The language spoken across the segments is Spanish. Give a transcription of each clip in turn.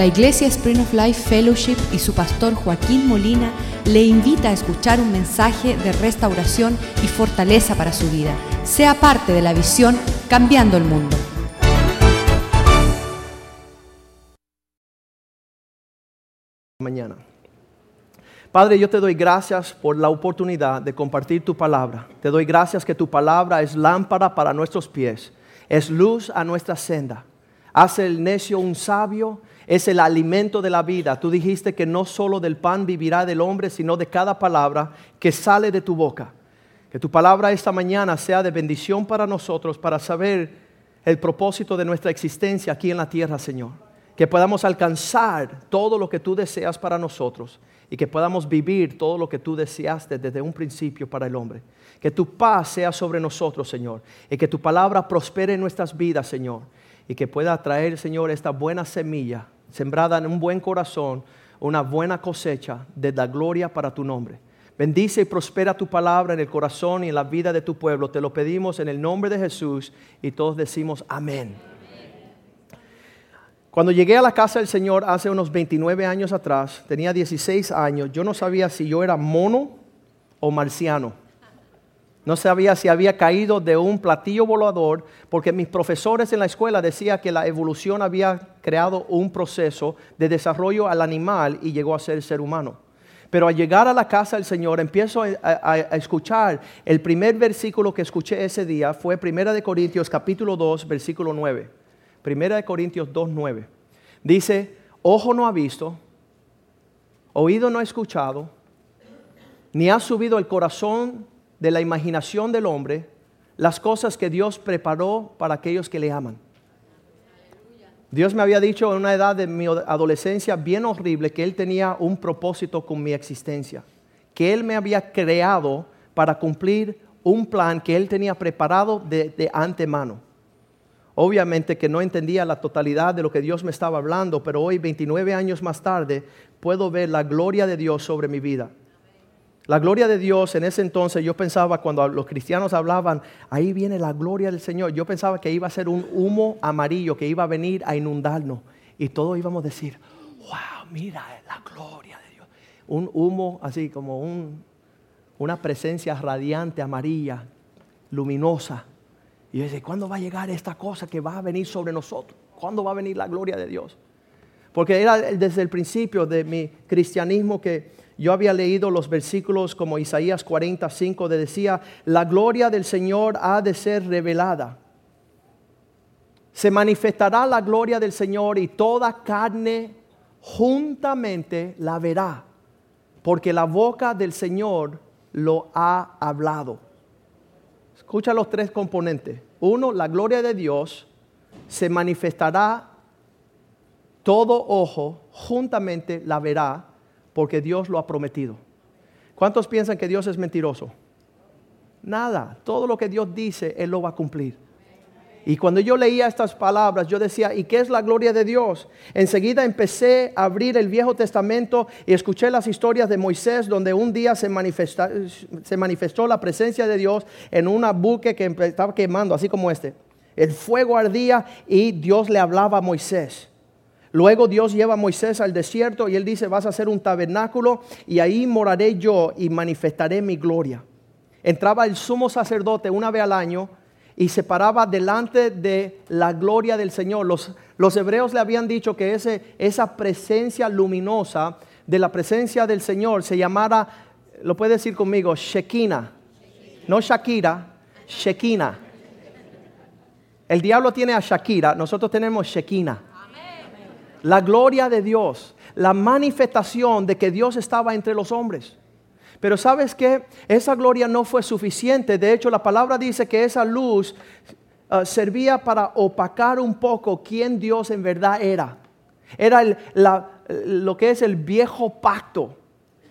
La Iglesia Spring of Life Fellowship y su pastor Joaquín Molina le invita a escuchar un mensaje de restauración y fortaleza para su vida. Sea parte de la visión Cambiando el Mundo. mañana. Padre, yo te doy gracias por la oportunidad de compartir tu palabra. Te doy gracias que tu palabra es lámpara para nuestros pies, es luz a nuestra senda. Hace el necio un sabio, es el alimento de la vida. Tú dijiste que no solo del pan vivirá del hombre, sino de cada palabra que sale de tu boca. Que tu palabra esta mañana sea de bendición para nosotros, para saber el propósito de nuestra existencia aquí en la tierra, Señor que podamos alcanzar todo lo que tú deseas para nosotros y que podamos vivir todo lo que tú deseaste desde un principio para el hombre. Que tu paz sea sobre nosotros, Señor, y que tu palabra prospere en nuestras vidas, Señor, y que pueda traer, Señor, esta buena semilla sembrada en un buen corazón, una buena cosecha de la gloria para tu nombre. Bendice y prospera tu palabra en el corazón y en la vida de tu pueblo. Te lo pedimos en el nombre de Jesús y todos decimos amén. Cuando llegué a la casa del Señor hace unos 29 años atrás, tenía 16 años, yo no sabía si yo era mono o marciano. No sabía si había caído de un platillo volador, porque mis profesores en la escuela decían que la evolución había creado un proceso de desarrollo al animal y llegó a ser ser humano. Pero al llegar a la casa del Señor empiezo a, escuchar, el primer versículo que escuché ese día fue 1 Corintios capítulo 2, versículo 9. Primera de Corintios 2.9. Dice, ojo no ha visto, oído no ha escuchado, ni ha subido el corazón de la imaginación del hombre las cosas que Dios preparó para aquellos que le aman. Dios me había dicho en una edad de mi adolescencia bien horrible que Él tenía un propósito con mi existencia, que Él me había creado para cumplir un plan que Él tenía preparado de, de antemano. Obviamente que no entendía la totalidad de lo que Dios me estaba hablando, pero hoy, 29 años más tarde, puedo ver la gloria de Dios sobre mi vida. La gloria de Dios en ese entonces yo pensaba cuando los cristianos hablaban, ahí viene la gloria del Señor, yo pensaba que iba a ser un humo amarillo que iba a venir a inundarnos y todos íbamos a decir, wow, mira la gloria de Dios. Un humo así como una presencia radiante, amarilla, luminosa. Y yo decía, ¿cuándo va a llegar esta cosa que va a venir sobre nosotros? ¿Cuándo va a venir la gloria de Dios? Porque era desde el principio de mi cristianismo que yo había leído los versículos como Isaías 45, de decía, la gloria del Señor ha de ser revelada. Se manifestará la gloria del Señor y toda carne juntamente la verá, porque la boca del Señor lo ha hablado. Escucha los tres componentes. Uno, la gloria de Dios se manifestará, todo ojo juntamente la verá, porque Dios lo ha prometido. ¿Cuántos piensan que Dios es mentiroso? Nada, todo lo que Dios dice, Él lo va a cumplir. Y cuando yo leía estas palabras, yo decía, ¿y qué es la gloria de Dios? Enseguida empecé a abrir el Viejo Testamento y escuché las historias de Moisés, donde un día se, manifestó la presencia de Dios en una buque que estaba quemando, así como este. El fuego ardía y Dios le hablaba a Moisés. Luego Dios lleva a Moisés al desierto y él dice, vas a hacer un tabernáculo y ahí moraré yo y manifestaré mi gloria. Entraba el sumo sacerdote una vez al año y se paraba delante de la gloria del Señor. Los, los hebreos le habían dicho que ese, esa presencia luminosa de la presencia del Señor se llamara, lo puede decir conmigo, Shekinah. No Shakira, Shekinah. El diablo tiene a Shakira, nosotros tenemos Shekinah. La gloria de Dios, la manifestación de que Dios estaba entre los hombres. Pero sabes que esa gloria no fue suficiente. De hecho, la palabra dice que esa luz ah, servía para opacar un poco quién Dios en verdad era. Era lo que es el viejo pacto,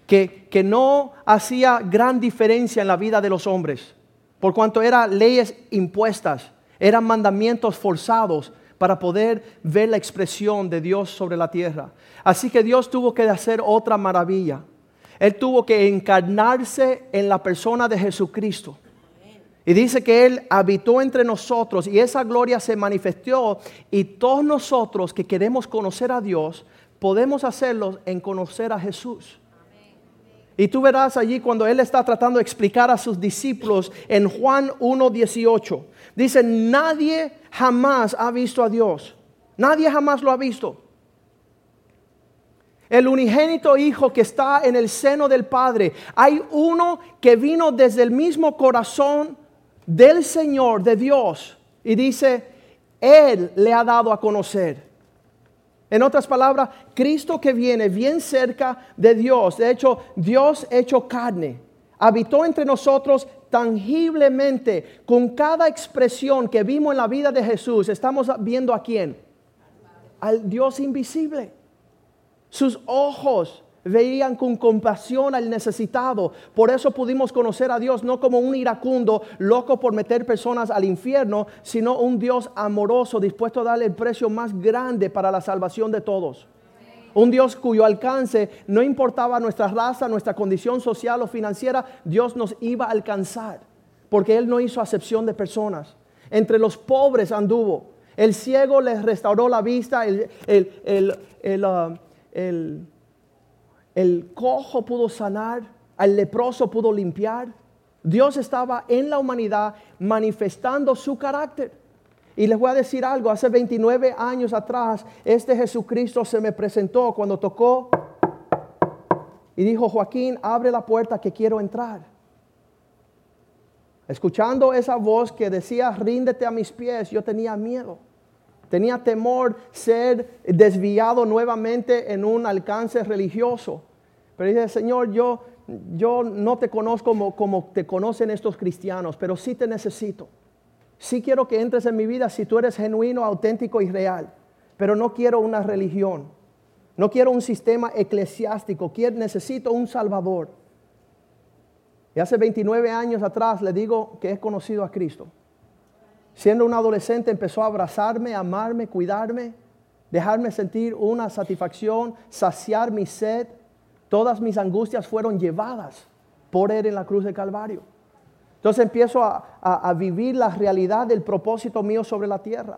que, que no hacía gran diferencia en la vida de los hombres, por cuanto eran leyes impuestas, eran mandamientos forzados para poder ver la expresión de Dios sobre la tierra. Así que Dios tuvo que hacer otra maravilla. Él tuvo que encarnarse en la persona de Jesucristo. Y dice que Él habitó entre nosotros y esa gloria se manifestó y todos nosotros que queremos conocer a Dios podemos hacerlo en conocer a Jesús. Y tú verás allí cuando Él está tratando de explicar a sus discípulos en Juan 1.18. Dice, nadie jamás ha visto a Dios. Nadie jamás lo ha visto. El unigénito Hijo que está en el seno del Padre. Hay uno que vino desde el mismo corazón del Señor, de Dios. Y dice, Él le ha dado a conocer. En otras palabras, Cristo que viene bien cerca de Dios. De hecho, Dios hecho carne. Habitó entre nosotros tangiblemente. Con cada expresión que vimos en la vida de Jesús, estamos viendo a quién? Al Dios invisible. Sus ojos veían con compasión al necesitado. Por eso pudimos conocer a Dios no como un iracundo loco por meter personas al infierno, sino un Dios amoroso dispuesto a darle el precio más grande para la salvación de todos. Un Dios cuyo alcance no importaba nuestra raza, nuestra condición social o financiera, Dios nos iba a alcanzar, porque Él no hizo acepción de personas. Entre los pobres anduvo, el ciego les restauró la vista, el, el uh, el cojo pudo sanar, al leproso pudo limpiar. Dios estaba en la humanidad manifestando su carácter. Y les voy a decir algo, hace 29 años atrás, este Jesucristo se me presentó cuando tocó y dijo, Joaquín, abre la puerta que quiero entrar. Escuchando esa voz que decía, ríndete a mis pies, yo tenía miedo. Tenía temor ser desviado nuevamente en un alcance religioso. Pero dice, Señor, yo, yo no te conozco como, como te conocen estos cristianos, pero sí te necesito. Sí quiero que entres en mi vida si tú eres genuino, auténtico y real. Pero no quiero una religión. No quiero un sistema eclesiástico. Necesito un Salvador. Y hace 29 años atrás le digo que he conocido a Cristo. Siendo un adolescente empezó a abrazarme, amarme, cuidarme, dejarme sentir una satisfacción, saciar mi sed Todas mis angustias fueron llevadas por Él en la cruz del Calvario. Entonces empiezo a, vivir la realidad del propósito mío sobre la tierra.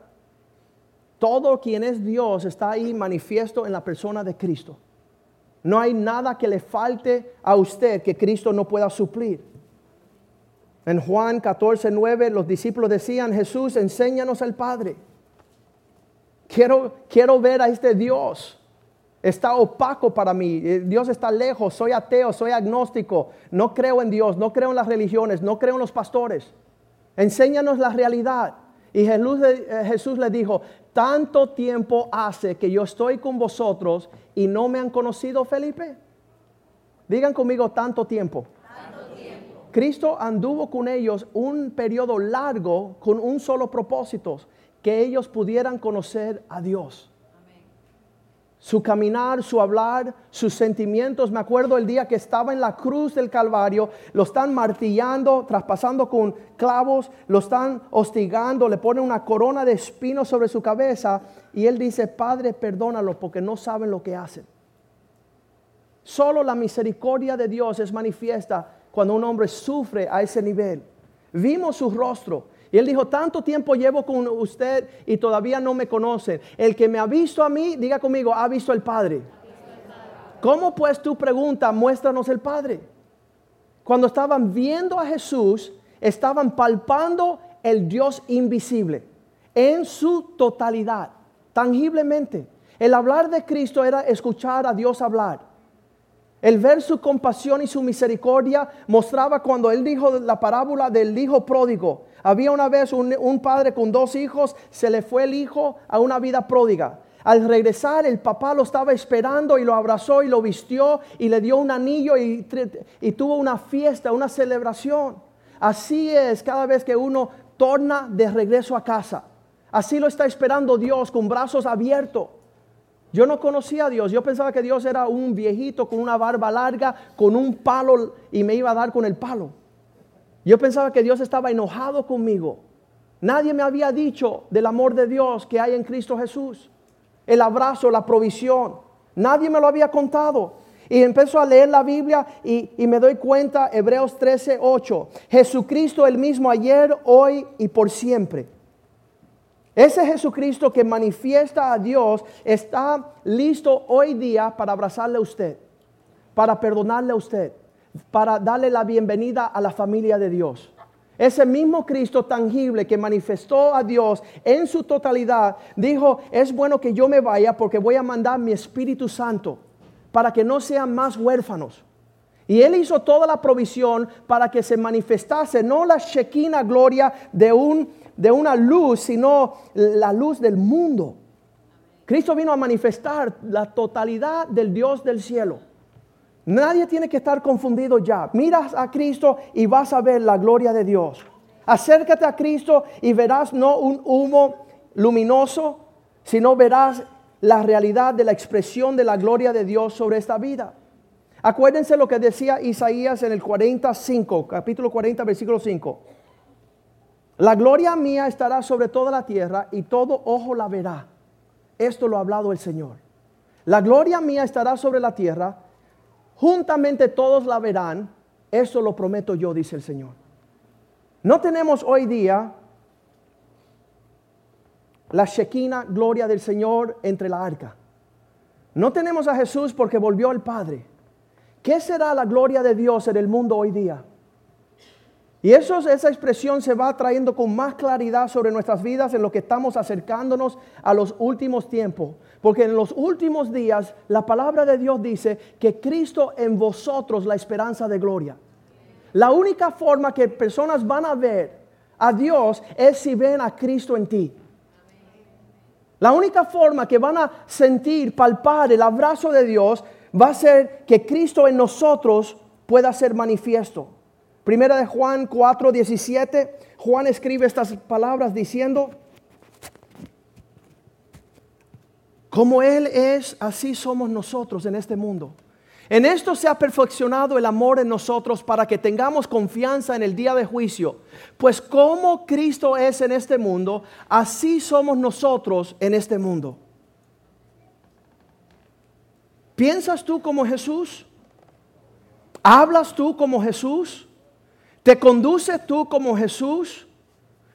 Todo quien es Dios está ahí manifiesto en la persona de Cristo. No hay nada que le falte a usted que Cristo no pueda suplir. En Juan 14, 9 los discípulos decían, Jesús, enséñanos al Padre. Quiero, quiero ver a este Dios está opaco para mí. Eh, Dios está lejos, soy ateo, soy agnóstico, no creo en Dios, no creo en las religiones, no creo en los pastores. Enséñanos la realidad. Y Jesús, eh, le dijo, tanto tiempo hace que yo estoy con vosotros y no me han conocido, Felipe. Digan conmigo tanto tiempo. Tanto tiempo. Cristo anduvo con ellos un periodo largo con un solo propósito, que ellos pudieran conocer a Dios su caminar, su hablar, sus sentimientos. Me acuerdo el día que estaba en la cruz del Calvario, lo están martillando, traspasando con clavos, lo están hostigando, le ponen una corona de espinos sobre su cabeza y él dice, Padre, perdónalo porque no saben lo que hacen. Solo la misericordia de Dios es manifiesta cuando un hombre sufre a ese nivel. Vimos su rostro, y él dijo, tanto tiempo llevo con usted y todavía no me conocen. El que me ha visto a mí, diga conmigo, ha visto al Padre. ¿Cómo pues tú pregunta, muéstranos el Padre? Cuando estaban viendo a Jesús, estaban palpando el Dios invisible en su totalidad, tangiblemente. El hablar de Cristo era escuchar a Dios hablar. El ver su compasión y su misericordia mostraba cuando él dijo la parábola del hijo pródigo. Había una vez un, padre con dos hijos, se le fue el hijo a una vida pródiga. Al regresar, el papá lo estaba esperando y lo abrazó y lo vistió y le dio un anillo y, y tuvo una fiesta, una celebración. Así es cada vez que uno torna de regreso a casa. Así lo está esperando Dios con brazos abiertos. Yo no conocía a Dios, yo pensaba que Dios era un viejito con una barba larga, con un palo y me iba a dar con el palo. Yo pensaba que Dios estaba enojado conmigo. Nadie me había dicho del amor de Dios que hay en Cristo Jesús. El abrazo, la provisión. Nadie me lo había contado. Y empiezo a leer la Biblia y, y me doy cuenta, Hebreos 13, 8, Jesucristo el mismo ayer, hoy y por siempre. Ese Jesucristo que manifiesta a Dios está listo hoy día para abrazarle a usted, para perdonarle a usted, para darle la bienvenida a la familia de Dios. Ese mismo Cristo tangible que manifestó a Dios en su totalidad, dijo, es bueno que yo me vaya porque voy a mandar mi Espíritu Santo para que no sean más huérfanos. Y Él hizo toda la provisión para que se manifestase no la Shekinah gloria de, un, de una luz, sino la luz del mundo. Cristo vino a manifestar la totalidad del Dios del cielo. Nadie tiene que estar confundido ya. Miras a Cristo y vas a ver la gloria de Dios. Acércate a Cristo y verás no un humo luminoso, sino verás la realidad de la expresión de la gloria de Dios sobre esta vida. Acuérdense lo que decía Isaías en el 45, capítulo 40, versículo 5. La gloria mía estará sobre toda la tierra y todo ojo la verá. Esto lo ha hablado el Señor. La gloria mía estará sobre la tierra, juntamente todos la verán. Esto lo prometo yo, dice el Señor. No tenemos hoy día la Shekinah gloria del Señor entre la arca. No tenemos a Jesús porque volvió al Padre. ¿Qué será la gloria de Dios en el mundo hoy día? Y eso, esa expresión se va trayendo con más claridad sobre nuestras vidas en lo que estamos acercándonos a los últimos tiempos. Porque en los últimos días la palabra de Dios dice que Cristo en vosotros la esperanza de gloria. La única forma que personas van a ver a Dios es si ven a Cristo en ti. La única forma que van a sentir, palpar el abrazo de Dios va a ser que Cristo en nosotros pueda ser manifiesto. Primera de Juan 4, 17, Juan escribe estas palabras diciendo, como Él es, así somos nosotros en este mundo. En esto se ha perfeccionado el amor en nosotros para que tengamos confianza en el día de juicio. Pues como Cristo es en este mundo, así somos nosotros en este mundo. ¿Piensas tú como Jesús? ¿Hablas tú como Jesús? ¿Te conduces tú como Jesús?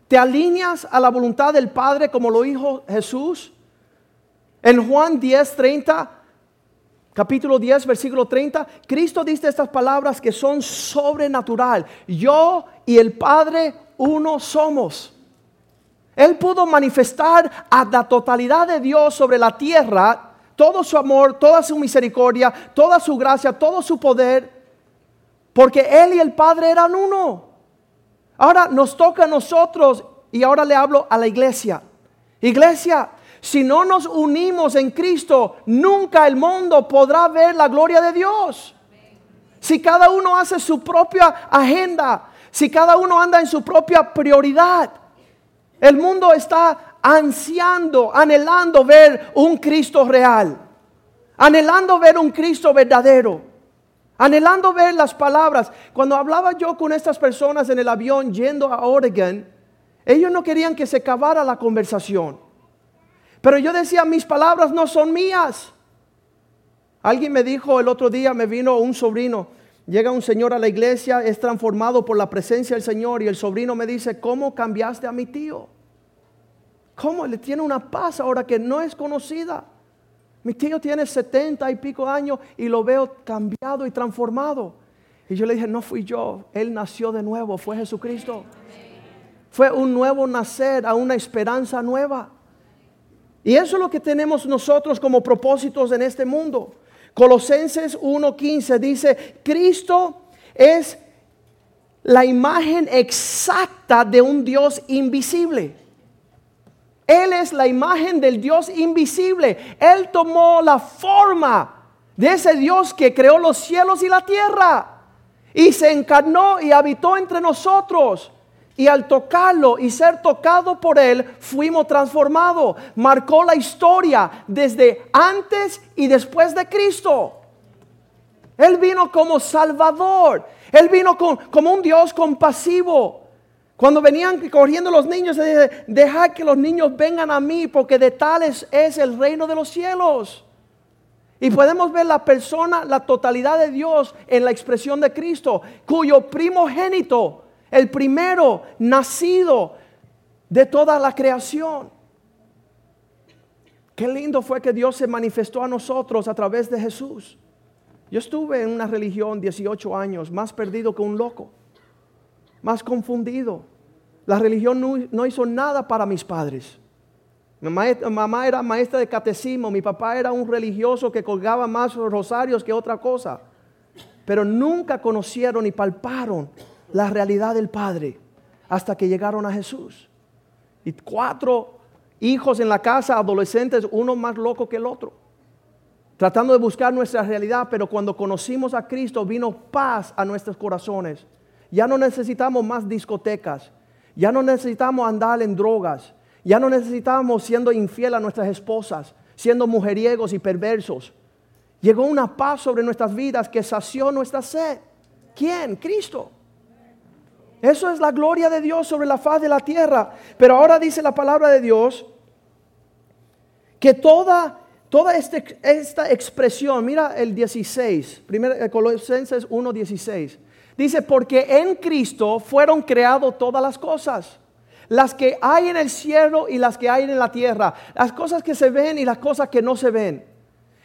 ¿Te alineas a la voluntad del Padre como lo dijo Jesús? En Juan 10, 30 capítulo 10, versículo 30, Cristo dice estas palabras que son sobrenatural. Yo y el Padre uno somos. Él pudo manifestar a la totalidad de Dios sobre la tierra, todo su amor, toda su misericordia, toda su gracia, todo su poder, porque Él y el Padre eran uno. Ahora nos toca a nosotros, y ahora le hablo a la iglesia. Iglesia, si no nos unimos en Cristo, nunca el mundo podrá ver la gloria de Dios. Si cada uno hace su propia agenda, si cada uno anda en su propia prioridad, el mundo está ansiando, anhelando ver un Cristo real, anhelando ver un Cristo verdadero, anhelando ver las palabras. Cuando hablaba yo con estas personas en el avión yendo a Oregon, ellos no querían que se acabara la conversación. Pero yo decía, mis palabras no son mías. Alguien me dijo el otro día, me vino un sobrino, llega un señor a la iglesia, es transformado por la presencia del Señor y el sobrino me dice, ¿cómo cambiaste a mi tío? ¿Cómo? Le tiene una paz ahora que no es conocida. Mi tío tiene setenta y pico años y lo veo cambiado y transformado. Y yo le dije, no fui yo, él nació de nuevo, fue Jesucristo. Fue un nuevo nacer a una esperanza nueva. Y eso es lo que tenemos nosotros como propósitos en este mundo. Colosenses 1.15 dice, Cristo es la imagen exacta de un Dios invisible. Él es la imagen del Dios invisible. Él tomó la forma de ese Dios que creó los cielos y la tierra. Y se encarnó y habitó entre nosotros. Y al tocarlo y ser tocado por Él, fuimos transformados. Marcó la historia desde antes y después de Cristo. Él vino como Salvador. Él vino como un Dios compasivo. Cuando venían corriendo los niños, dice, dejad que los niños vengan a mí, porque de tales es el reino de los cielos. Y podemos ver la persona, la totalidad de Dios en la expresión de Cristo, cuyo primogénito, el primero nacido de toda la creación. Qué lindo fue que Dios se manifestó a nosotros a través de Jesús. Yo estuve en una religión 18 años, más perdido que un loco, más confundido. La religión no, hizo nada para mis padres. Mi mamá era maestra de catecismo, mi papá era un religioso que colgaba más rosarios que otra cosa. Pero nunca conocieron ni palparon la realidad del Padre hasta que llegaron a Jesús. Y cuatro hijos en la casa, adolescentes, uno más loco que el otro. Tratando de buscar nuestra realidad, pero cuando conocimos a Cristo vino paz a nuestros corazones. Ya no necesitamos más discotecas, ya no necesitamos andar en drogas, ya no necesitamos siendo infiel a nuestras esposas, siendo mujeriegos y perversos. Llegó una paz sobre nuestras vidas que sació nuestra sed. ¿Quién? Cristo. Eso es la gloria de Dios sobre la faz de la tierra. Pero ahora dice la palabra de Dios que toda, toda este, esta expresión, mira el 16, eh, Colosenses 1, 16. Dice, porque en Cristo fueron creadas todas las cosas. Las que hay en el cielo y las que hay en la tierra. Las cosas que se ven y las cosas que no se ven.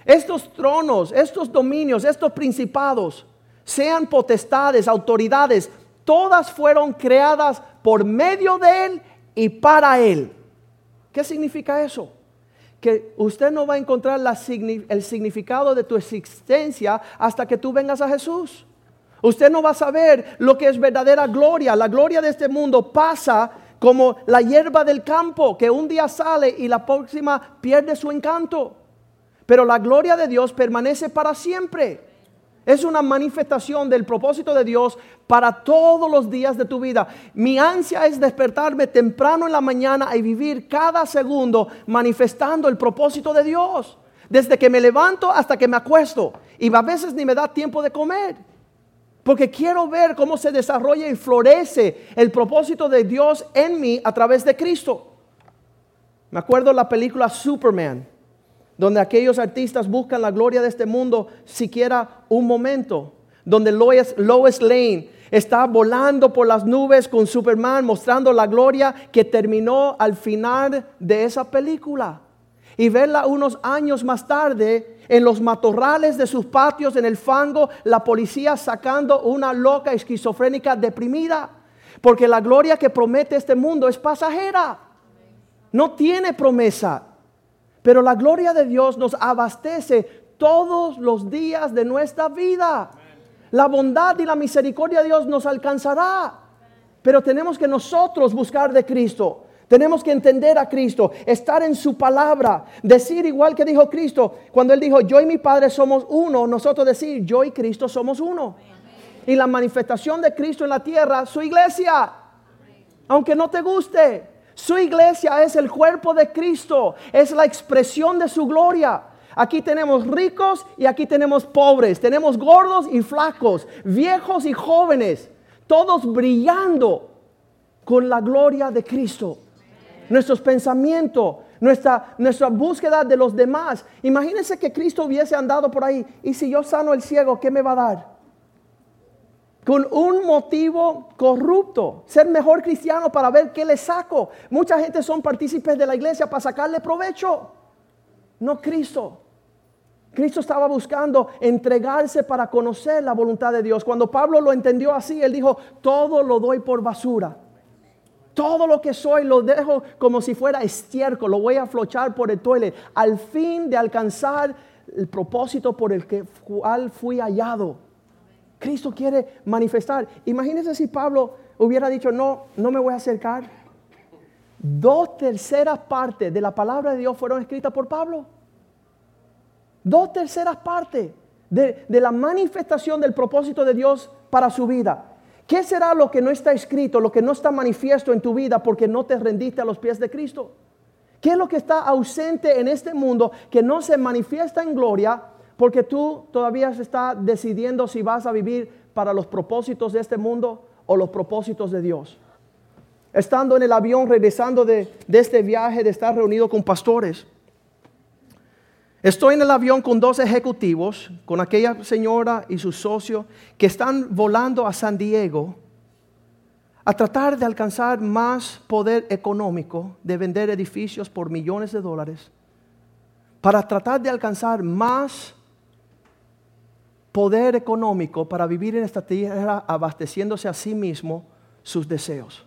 Estos tronos, estos dominios, estos principados, sean potestades, autoridades, todas fueron creadas por medio de Él y para Él. ¿Qué significa eso? Que usted no va a encontrar el significado de tu existencia hasta que tú vengas a Jesús. Usted no va a saber lo que es verdadera gloria. La gloria de este mundo pasa como la hierba del campo, que un día sale y la próxima pierde su encanto. Pero la gloria de Dios permanece para siempre. Es una manifestación del propósito de Dios para todos los días de tu vida. Mi ansia es despertarme temprano en la mañana y vivir cada segundo manifestando el propósito de Dios. Desde que me levanto hasta que me acuesto. Y a veces ni me da tiempo de comer. Porque quiero ver cómo se desarrolla y florece el propósito de Dios en mí a través de Cristo. Me acuerdo la película Superman, donde aquellos artistas buscan la gloria de este mundo siquiera un momento, donde Lois, Lane está volando por las nubes con Superman mostrando la gloria que terminó al final de esa película. Y verla unos años más tarde en los matorrales de sus patios, en el fango, la policía sacando una loca esquizofrénica deprimida. Porque la gloria que promete este mundo es pasajera. No tiene promesa. Pero la gloria de Dios nos abastece todos los días de nuestra vida. La bondad y la misericordia de Dios nos alcanzará. Pero tenemos que nosotros buscar de Cristo. Tenemos que entender a Cristo, estar en su palabra, decir igual que dijo Cristo, cuando Él dijo, yo y mi Padre somos uno, nosotros decir, yo y Cristo somos uno. Y la manifestación de Cristo en la tierra, su iglesia, aunque no te guste, su iglesia es el cuerpo de Cristo, es la expresión de su gloria. Aquí tenemos ricos y aquí tenemos pobres, tenemos gordos y flacos, viejos y jóvenes, todos brillando con la gloria de Cristo nuestros pensamientos, nuestra, nuestra búsqueda de los demás. Imagínense que Cristo hubiese andado por ahí y si yo sano el ciego, ¿qué me va a dar? Con un motivo corrupto, ser mejor cristiano para ver qué le saco. Mucha gente son partícipes de la iglesia para sacarle provecho. No Cristo. Cristo estaba buscando entregarse para conocer la voluntad de Dios. Cuando Pablo lo entendió así, él dijo, todo lo doy por basura todo lo que soy lo dejo como si fuera estiércol, lo voy a flochar por el toile, al fin de alcanzar el propósito por el que, cual fui hallado. Cristo quiere manifestar. Imagínense si Pablo hubiera dicho, no, no me voy a acercar. Dos terceras partes de la palabra de Dios fueron escritas por Pablo. Dos terceras partes de, de la manifestación del propósito de Dios para su vida. ¿Qué será lo que no está escrito, lo que no está manifiesto en tu vida porque no te rendiste a los pies de Cristo? ¿Qué es lo que está ausente en este mundo que no se manifiesta en gloria porque tú todavía estás decidiendo si vas a vivir para los propósitos de este mundo o los propósitos de Dios? Estando en el avión, regresando de, de este viaje, de estar reunido con pastores, Estoy en el avión con dos ejecutivos, con aquella señora y su socio, que están volando a San Diego a tratar de alcanzar más poder económico, de vender edificios por millones de dólares, para tratar de alcanzar más poder económico para vivir en esta tierra abasteciéndose a sí mismo sus deseos.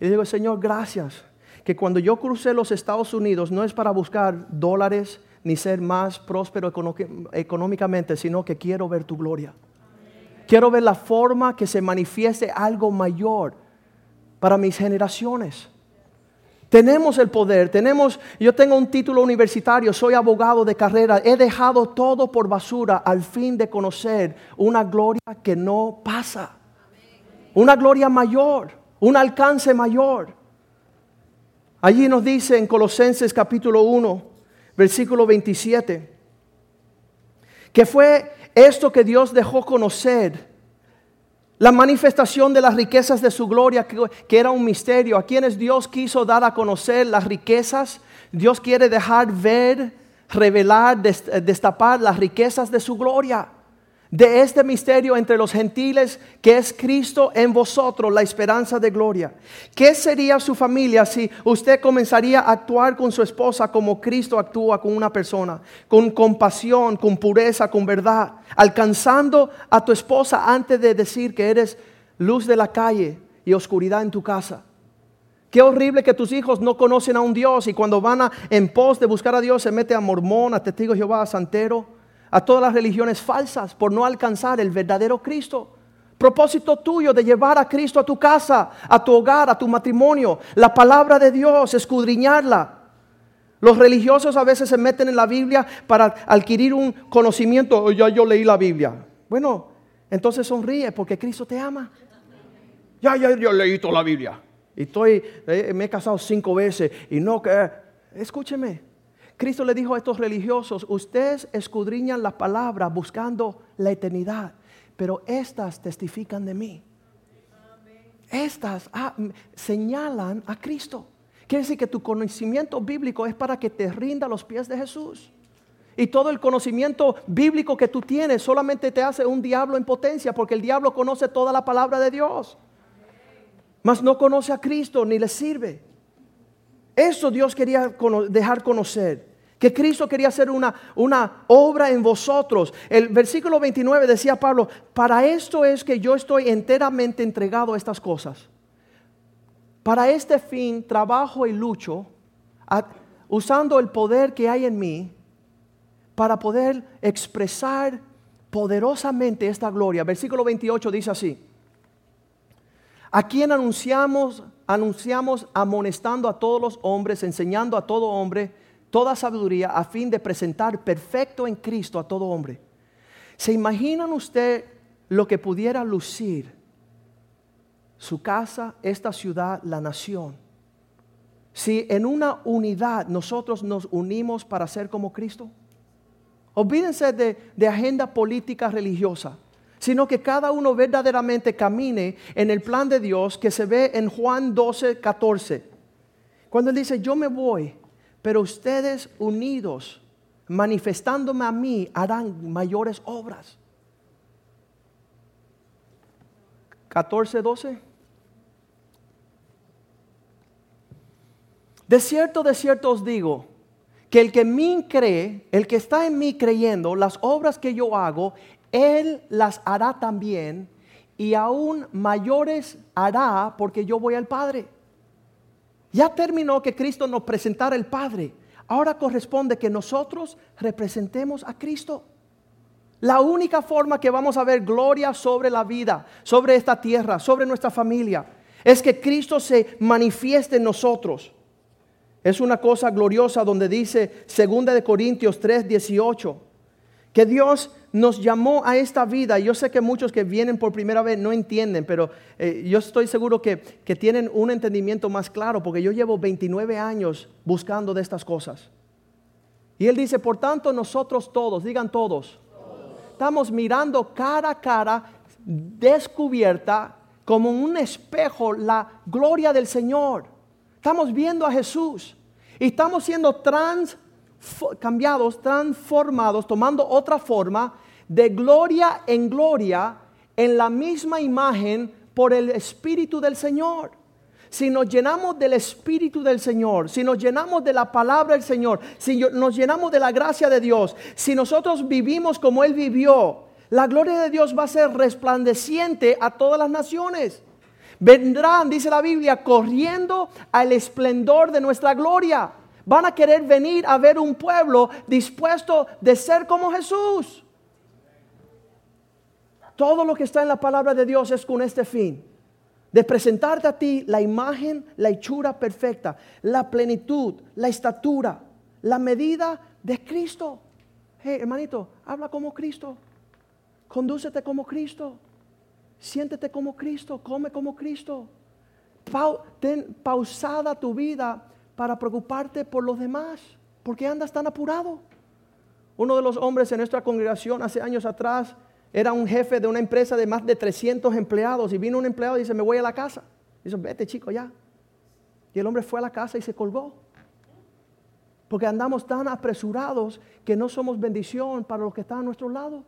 Y digo, Señor, gracias, que cuando yo crucé los Estados Unidos no es para buscar dólares ni ser más próspero económicamente, sino que quiero ver tu gloria. Quiero ver la forma que se manifieste algo mayor para mis generaciones. Tenemos el poder, tenemos, yo tengo un título universitario, soy abogado de carrera, he dejado todo por basura al fin de conocer una gloria que no pasa, una gloria mayor, un alcance mayor. Allí nos dice en Colosenses capítulo 1, versículo 27, que fue esto que Dios dejó conocer la manifestación de las riquezas de su gloria, que, era un misterio, a quienes Dios quiso dar a conocer las riquezas, Dios quiere dejar ver, revelar, destapar las riquezas de su gloria de este misterio entre los gentiles que es Cristo en vosotros, la esperanza de gloria. ¿Qué sería su familia si usted comenzaría a actuar con su esposa como Cristo actúa con una persona? Con compasión, con pureza, con verdad. Alcanzando a tu esposa antes de decir que eres luz de la calle y oscuridad en tu casa. Qué horrible que tus hijos no conocen a un Dios y cuando van a, en pos de buscar a Dios se mete a mormón, a testigo de Jehová, a santero a todas las religiones falsas por no alcanzar el verdadero Cristo. Propósito tuyo de llevar a Cristo a tu casa, a tu hogar, a tu matrimonio, la palabra de Dios, escudriñarla. Los religiosos a veces se meten en la Biblia para adquirir un conocimiento. Oh, ya yo leí la Biblia. Bueno, entonces sonríe porque Cristo te ama. Ya, ya yo leí toda la Biblia. Y estoy, eh, me he casado cinco veces y no que... Escúcheme, Cristo le dijo a estos religiosos, ustedes escudriñan la palabra buscando la eternidad, pero estas testifican de mí. Estas ah, señalan a Cristo. Quiere decir que tu conocimiento bíblico es para que te rinda los pies de Jesús. Y todo el conocimiento bíblico que tú tienes solamente te hace un diablo en potencia, porque el diablo conoce toda la palabra de Dios. Mas no conoce a Cristo ni le sirve. Eso Dios quería dejar conocer que Cristo quería hacer una, una obra en vosotros. El versículo 29 decía Pablo, para esto es que yo estoy enteramente entregado a estas cosas. Para este fin trabajo y lucho usando el poder que hay en mí para poder expresar poderosamente esta gloria. Versículo 28 dice así. A quien anunciamos, anunciamos amonestando a todos los hombres, enseñando a todo hombre toda sabiduría a fin de presentar perfecto en Cristo a todo hombre. ¿Se imaginan usted lo que pudiera lucir su casa, esta ciudad, la nación? Si en una unidad nosotros nos unimos para ser como Cristo. Olvídense de, de agenda política religiosa sino que cada uno verdaderamente camine en el plan de Dios que se ve en Juan 12, 14. Cuando él dice, yo me voy, pero ustedes unidos, manifestándome a mí, harán mayores obras. 14, 12. De cierto, de cierto os digo, que el que en mí cree, el que está en mí creyendo, las obras que yo hago, él las hará también y aún mayores hará porque yo voy al Padre. Ya terminó que Cristo nos presentara el Padre. Ahora corresponde que nosotros representemos a Cristo. La única forma que vamos a ver gloria sobre la vida, sobre esta tierra, sobre nuestra familia, es que Cristo se manifieste en nosotros. Es una cosa gloriosa donde dice 2 de Corintios 3, 18, que Dios nos llamó a esta vida. Yo sé que muchos que vienen por primera vez no entienden, pero eh, yo estoy seguro que, que tienen un entendimiento más claro, porque yo llevo 29 años buscando de estas cosas. Y él dice, por tanto nosotros todos, digan todos, estamos mirando cara a cara, descubierta como un espejo la gloria del Señor. Estamos viendo a Jesús y estamos siendo trans cambiados, transformados, tomando otra forma, de gloria en gloria, en la misma imagen por el Espíritu del Señor. Si nos llenamos del Espíritu del Señor, si nos llenamos de la palabra del Señor, si nos llenamos de la gracia de Dios, si nosotros vivimos como Él vivió, la gloria de Dios va a ser resplandeciente a todas las naciones. Vendrán, dice la Biblia, corriendo al esplendor de nuestra gloria. Van a querer venir a ver un pueblo dispuesto de ser como Jesús. Todo lo que está en la palabra de Dios es con este fin. De presentarte a ti la imagen, la hechura perfecta, la plenitud, la estatura, la medida de Cristo. Hey, hermanito, habla como Cristo. Condúcete como Cristo. Siéntete como Cristo. Come como Cristo. ten pausada tu vida para preocuparte por los demás. ¿Por qué andas tan apurado? Uno de los hombres en nuestra congregación hace años atrás era un jefe de una empresa de más de 300 empleados y vino un empleado y dice, me voy a la casa. Dice, vete chico ya. Y el hombre fue a la casa y se colgó. Porque andamos tan apresurados que no somos bendición para los que están a nuestro lado.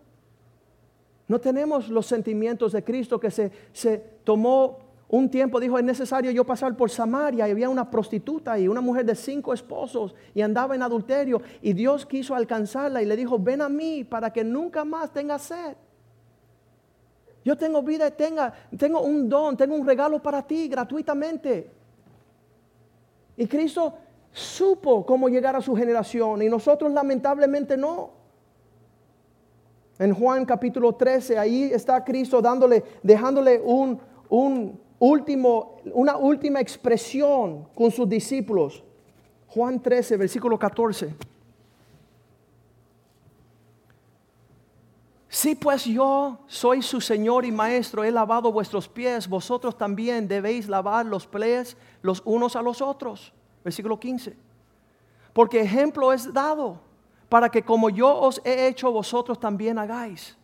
No tenemos los sentimientos de Cristo que se, se tomó un tiempo, dijo, es necesario yo pasar por Samaria y había una prostituta y una mujer de cinco esposos y andaba en adulterio y Dios quiso alcanzarla y le dijo, ven a mí para que nunca más tenga sed. Yo tengo vida y tenga, tengo un don, tengo un regalo para ti gratuitamente. Y Cristo supo cómo llegar a su generación y nosotros lamentablemente no. En Juan capítulo 13, ahí está Cristo dándole, dejándole un, un último, una última expresión con sus discípulos. Juan 13, versículo 14. Si pues yo soy su Señor y Maestro, he lavado vuestros pies, vosotros también debéis lavar los pies los unos a los otros. Versículo 15. Porque ejemplo es dado para que como yo os he hecho, vosotros también hagáis.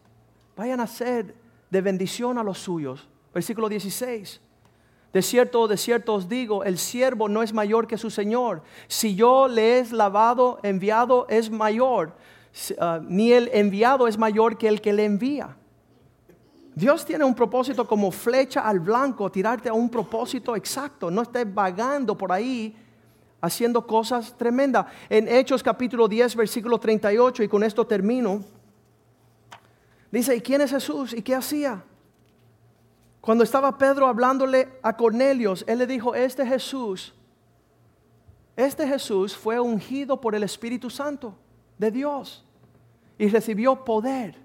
Vayan a ser de bendición a los suyos. Versículo 16. De cierto, de cierto os digo, el siervo no es mayor que su Señor. Si yo le he lavado, enviado, es mayor. Ah, ni el enviado es mayor que el que le envía. Dios tiene un propósito como flecha al blanco, tirarte a un propósito exacto. No estés vagando por ahí haciendo cosas tremendas. En Hechos capítulo 10, versículo 38, y con esto termino, dice, ¿y quién es Jesús? ¿Y qué hacía? Cuando estaba Pedro hablándole a Cornelios, él le dijo, este Jesús, este Jesús fue ungido por el Espíritu Santo de Dios y recibió poder.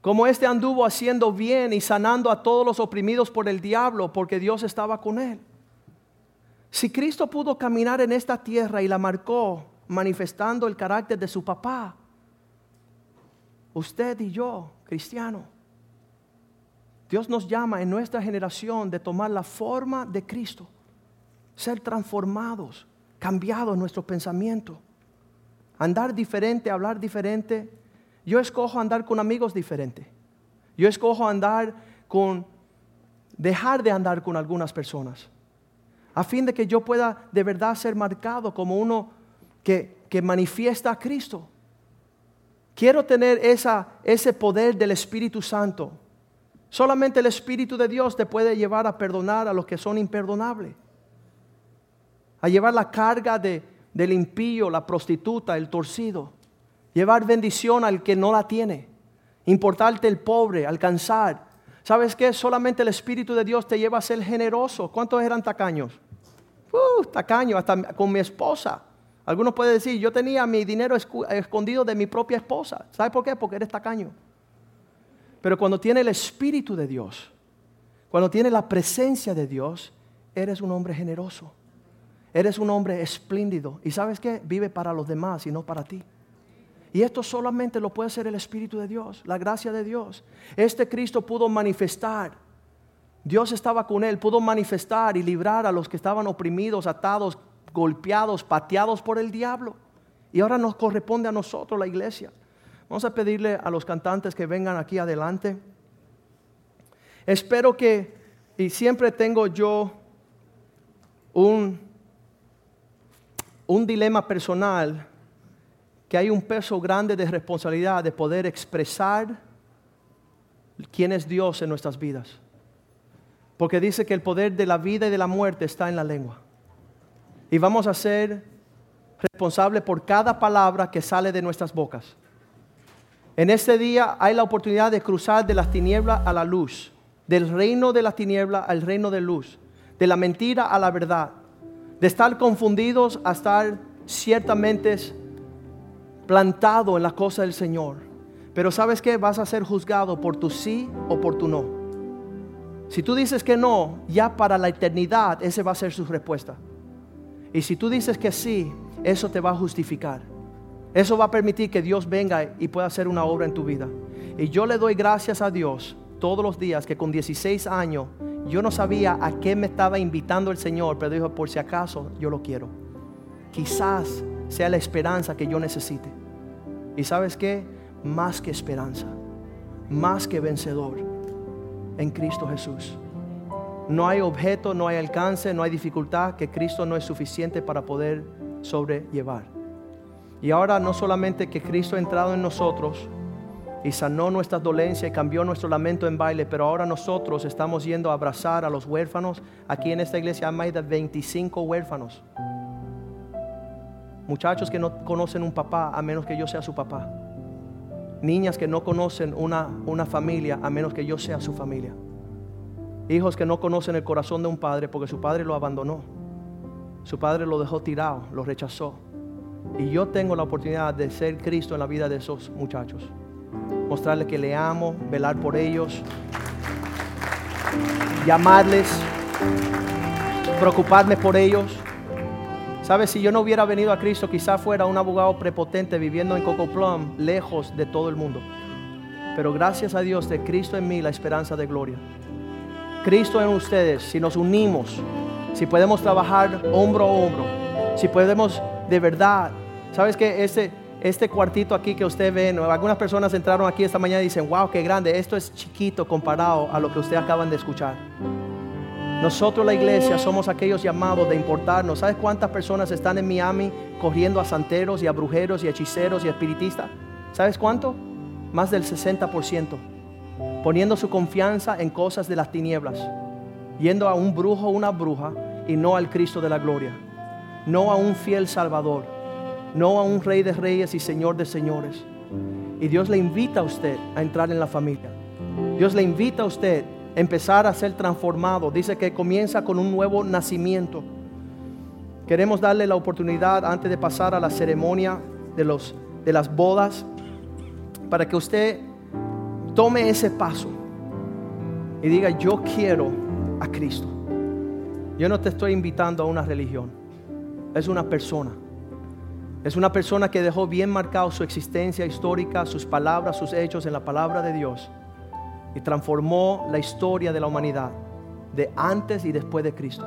Como este anduvo haciendo bien y sanando a todos los oprimidos por el diablo, porque Dios estaba con él. Si Cristo pudo caminar en esta tierra y la marcó manifestando el carácter de su papá, usted y yo, cristiano, Dios nos llama en nuestra generación de tomar la forma de Cristo, ser transformados, cambiados nuestro pensamiento, andar diferente, hablar diferente. Yo escojo andar con amigos diferentes. Yo escojo andar con, dejar de andar con algunas personas a fin de que yo pueda de verdad ser marcado como uno que, manifiesta a Cristo. Quiero tener esa, ese poder del Espíritu Santo. Solamente el Espíritu de Dios te puede llevar a perdonar a los que son imperdonables. A llevar la carga de, del impío, la prostituta, el torcido. Llevar bendición al que no la tiene. Importarte el pobre, alcanzar ¿Sabes qué? Solamente el Espíritu de Dios te lleva a ser generoso. ¿Cuántos eran tacaños? Uh, tacaño, hasta con mi esposa. Algunos pueden decir, yo tenía mi dinero escondido de mi propia esposa. ¿Sabes por qué? Porque eres tacaño. Pero cuando tiene el Espíritu de Dios, cuando tiene la presencia de Dios, eres un hombre generoso. Eres un hombre espléndido. ¿Y sabes qué? Vive para los demás y no para ti. Y esto solamente lo puede hacer el Espíritu de Dios, la gracia de Dios. Este Cristo pudo manifestar. Dios estaba con él, pudo manifestar y librar a los que estaban oprimidos, atados, golpeados, pateados por el diablo. Y ahora nos corresponde a nosotros, la iglesia. Vamos a pedirle a los cantantes que vengan aquí adelante. Espero que, y siempre tengo yo un un dilema personal que hay un peso grande de responsabilidad de poder expresar quién es Dios en nuestras vidas. Porque dice que el poder de la vida y de la muerte está en la lengua. Y vamos a ser responsables por cada palabra que sale de nuestras bocas. En este día hay la oportunidad de cruzar de las tinieblas a la luz, del reino de las tinieblas al reino de luz, de la mentira a la verdad, de estar confundidos a estar ciertamente plantado en la cosa del Señor. Pero sabes que vas a ser juzgado por tu sí o por tu no. Si tú dices que no, ya para la eternidad ese va a ser su respuesta. Y si tú dices que sí, eso te va a justificar. Eso va a permitir que Dios venga y pueda hacer una obra en tu vida. Y yo le doy gracias a Dios todos los días que con 16 años yo no sabía a qué me estaba invitando el Señor, pero dijo, por si acaso yo lo quiero. Quizás sea la esperanza que yo necesite. Y sabes qué? Más que esperanza, más que vencedor en Cristo Jesús. No hay objeto, no hay alcance, no hay dificultad que Cristo no es suficiente para poder sobrellevar. Y ahora no solamente que Cristo ha entrado en nosotros y sanó nuestras dolencias y cambió nuestro lamento en baile, pero ahora nosotros estamos yendo a abrazar a los huérfanos. Aquí en esta iglesia hay más de 25 huérfanos. Muchachos que no conocen un papá a menos que yo sea su papá. Niñas que no conocen una, una familia a menos que yo sea su familia. Hijos que no conocen el corazón de un padre porque su padre lo abandonó. Su padre lo dejó tirado, lo rechazó. Y yo tengo la oportunidad de ser Cristo en la vida de esos muchachos. Mostrarles que le amo, velar por ellos, llamarles, preocuparme por ellos. ¿Sabes? Si yo no hubiera venido a Cristo, quizá fuera un abogado prepotente viviendo en Coco Plum, lejos de todo el mundo. Pero gracias a Dios de Cristo en mí, la esperanza de gloria. Cristo en ustedes, si nos unimos, si podemos trabajar hombro a hombro, si podemos de verdad. ¿Sabes que este, cuartito aquí que usted ve, algunas personas entraron aquí esta mañana y dicen, wow, qué grande, esto es chiquito comparado a lo que ustedes acaban de escuchar. Nosotros la iglesia somos aquellos llamados de importarnos. ¿Sabes cuántas personas están en Miami corriendo a santeros y a brujeros y hechiceros y espiritistas? ¿Sabes cuánto? Más del 60%. Poniendo su confianza en cosas de las tinieblas. Yendo a un brujo o una bruja y no al Cristo de la gloria no a un fiel Salvador, no a un Rey de Reyes y Señor de Señores. Y Dios le invita a usted a entrar en la familia. Dios le invita a usted a empezar a ser transformado. Dice que comienza con un nuevo nacimiento. Queremos darle la oportunidad antes de pasar a la ceremonia de, los, de las bodas para que usted tome ese paso y diga, yo quiero a Cristo. Yo no te estoy invitando a una religión es una persona. Es una persona que dejó bien marcado su existencia histórica, sus palabras, sus hechos en la palabra de Dios y transformó la historia de la humanidad de antes y después de Cristo.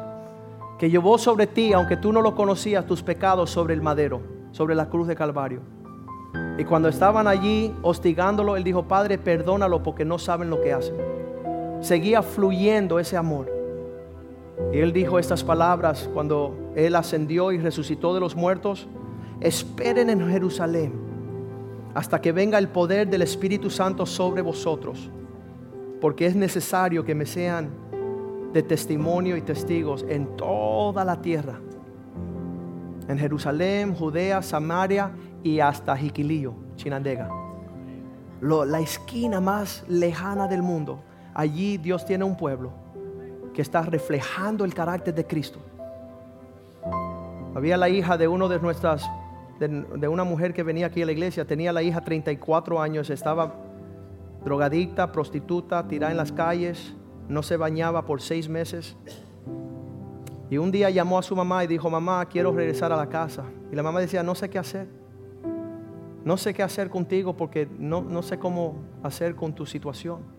Que llevó sobre ti, aunque tú no lo conocías, tus pecados sobre el madero, sobre la cruz de Calvario. Y cuando estaban allí hostigándolo, él dijo, Padre, perdónalo porque no saben lo que hacen. Seguía fluyendo ese amor. Y él dijo estas palabras cuando él ascendió y resucitó de los muertos. Esperen en Jerusalén hasta que venga el poder del Espíritu Santo sobre vosotros, porque es necesario que me sean de testimonio y testigos en toda la tierra, en Jerusalén, Judea, Samaria y hasta Jiquilío, Chinandega, la esquina más lejana del mundo. Allí Dios tiene un pueblo que está reflejando el carácter de Cristo. Había la hija de uno de nuestras, de, una mujer que venía aquí a la iglesia, tenía la hija 34 años, estaba drogadicta, prostituta, tirada en las calles, no se bañaba por seis meses. Y un día llamó a su mamá y dijo, mamá, quiero regresar a la casa. Y la mamá decía, no sé qué hacer. No sé qué hacer contigo porque no, no sé cómo hacer con tu situación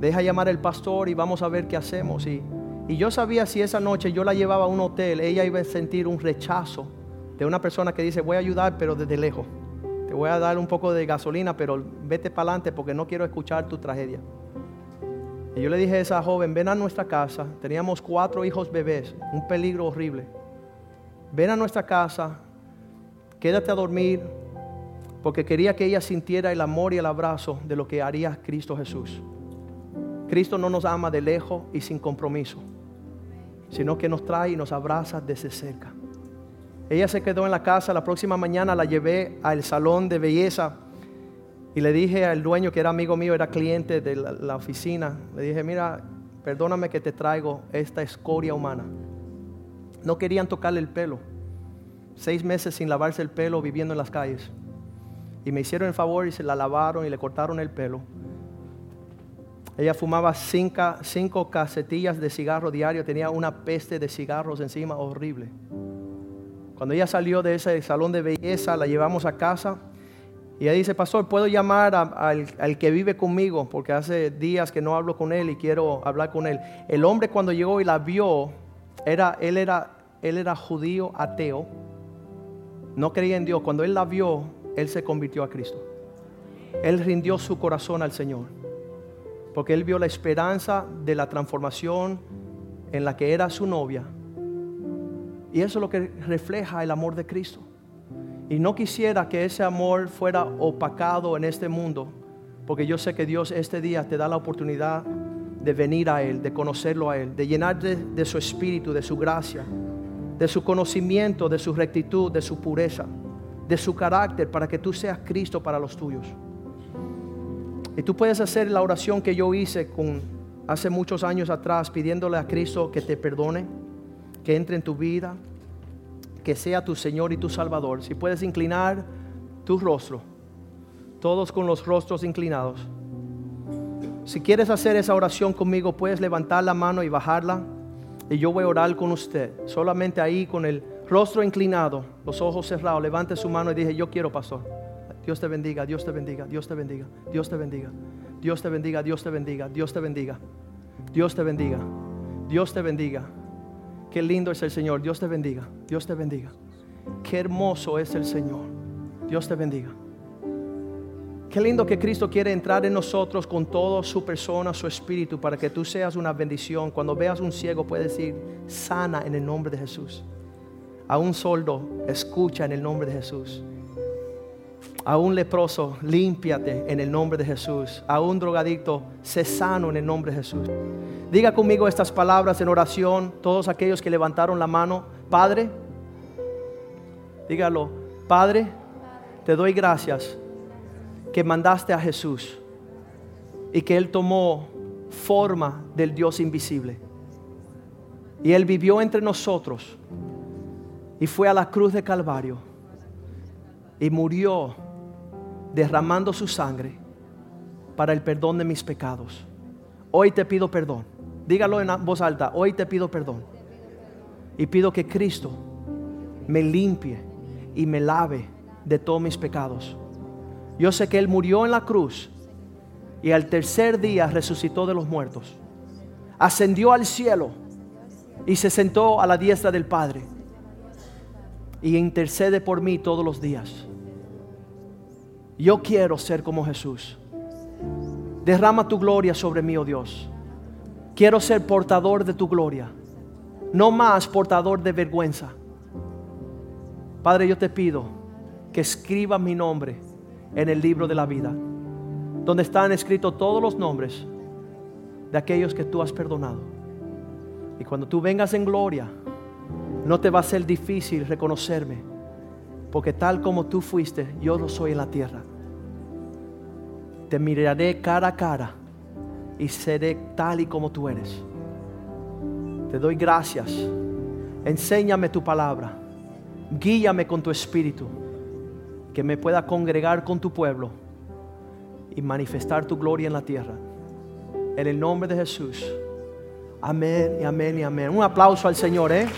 deja llamar al pastor y vamos a ver qué hacemos. Y, y yo sabía si esa noche yo la llevaba a un hotel, ella iba a sentir un rechazo de una persona que dice, voy a ayudar, pero desde lejos. Te voy a dar un poco de gasolina, pero vete para adelante porque no quiero escuchar tu tragedia. Y yo le dije a esa joven, ven a nuestra casa. Teníamos cuatro hijos bebés, un peligro horrible. ven a nuestra casa, quédate a dormir, porque quería que ella sintiera el amor y el abrazo de lo que haría Cristo Jesús. Cristo no nos ama de lejos y sin compromiso, sino que nos trae y nos abraza desde cerca. Ella se quedó en la casa, la próxima mañana la llevé al salón de belleza y le dije al dueño que era amigo mío, era cliente de la, oficina, le dije, mira, perdóname que te traigo esta escoria humana. No querían tocarle el pelo. Seis meses sin lavarse el pelo viviendo en las calles. Y me hicieron el favor y se la lavaron y le cortaron el pelo. Ella fumaba cinco, cinco casetillas de cigarro diario, tenía una peste de cigarros encima horrible. Cuando ella salió de ese salón de belleza, la llevamos a casa y ella dice, pastor, ¿puedo llamar al, al, que vive conmigo? Porque hace días que no hablo con él y quiero hablar con él. El hombre cuando llegó y la vio, era, él, era, él era judío ateo, no creía en Dios. Cuando él la vio, él se convirtió a Cristo. Él rindió su corazón al Señor. Porque él vio la esperanza de la transformación en la que era su novia. Y eso es lo que refleja el amor de Cristo. Y no quisiera que ese amor fuera opacado en este mundo, porque yo sé que Dios este día te da la oportunidad de venir a Él, de conocerlo a Él, de llenarte de su espíritu, de su gracia, de su conocimiento, de su rectitud, de su pureza, de su carácter, para que tú seas Cristo para los tuyos. Y tú puedes hacer la oración que yo hice con, hace muchos años atrás, pidiéndole a Cristo que te perdone, que entre en tu vida, que sea tu Señor y tu Salvador. Si puedes inclinar tu rostro, todos con los rostros inclinados. Si quieres hacer esa oración conmigo, puedes levantar la mano y bajarla. Y yo voy a orar con usted. Solamente ahí con el rostro inclinado, los ojos cerrados, levante su mano y dije, yo quiero, pastor. Dios te bendiga, Dios te bendiga, Dios te bendiga, Dios te bendiga, Dios te bendiga, Dios te bendiga, Dios te bendiga, Dios te bendiga, Dios te bendiga. Qué lindo es el Señor. Dios te bendiga. Dios te bendiga. Qué hermoso es el Señor. Dios te bendiga. Qué lindo que Cristo quiere entrar en nosotros con toda su persona, su espíritu, para que tú seas una bendición. Cuando veas un ciego, puedes decir, sana en el nombre de Jesús. A un soldo, escucha en el nombre de Jesús. A un leproso, límpiate en el nombre de Jesús. A un drogadicto, sé sano en el nombre de Jesús. Diga conmigo estas palabras en oración, todos aquellos que levantaron la mano. Padre, dígalo, Padre, te doy gracias que mandaste a Jesús y que Él tomó forma del Dios invisible. Y Él vivió entre nosotros y fue a la cruz de Calvario y murió derramando su sangre para el perdón de mis pecados. Hoy te pido perdón. Dígalo en voz alta, hoy te pido perdón. Y pido que Cristo me limpie y me lave de todos mis pecados. Yo sé que Él murió en la cruz y al tercer día resucitó de los muertos. Ascendió al cielo y se sentó a la diestra del Padre. Y intercede por mí todos los días. Yo quiero ser como Jesús. Derrama tu gloria sobre mí, oh Dios. Quiero ser portador de tu gloria, no más portador de vergüenza. Padre, yo te pido que escriba mi nombre en el libro de la vida, donde están escritos todos los nombres de aquellos que tú has perdonado. Y cuando tú vengas en gloria, no te va a ser difícil reconocerme, porque tal como tú fuiste, yo lo soy en la tierra. Te miraré cara a cara y seré tal y como tú eres. Te doy gracias. Enséñame tu palabra. Guíame con tu espíritu. Que me pueda congregar con tu pueblo y manifestar tu gloria en la tierra. En el nombre de Jesús. Amén y amén y amén. Un aplauso al Señor, ¿eh?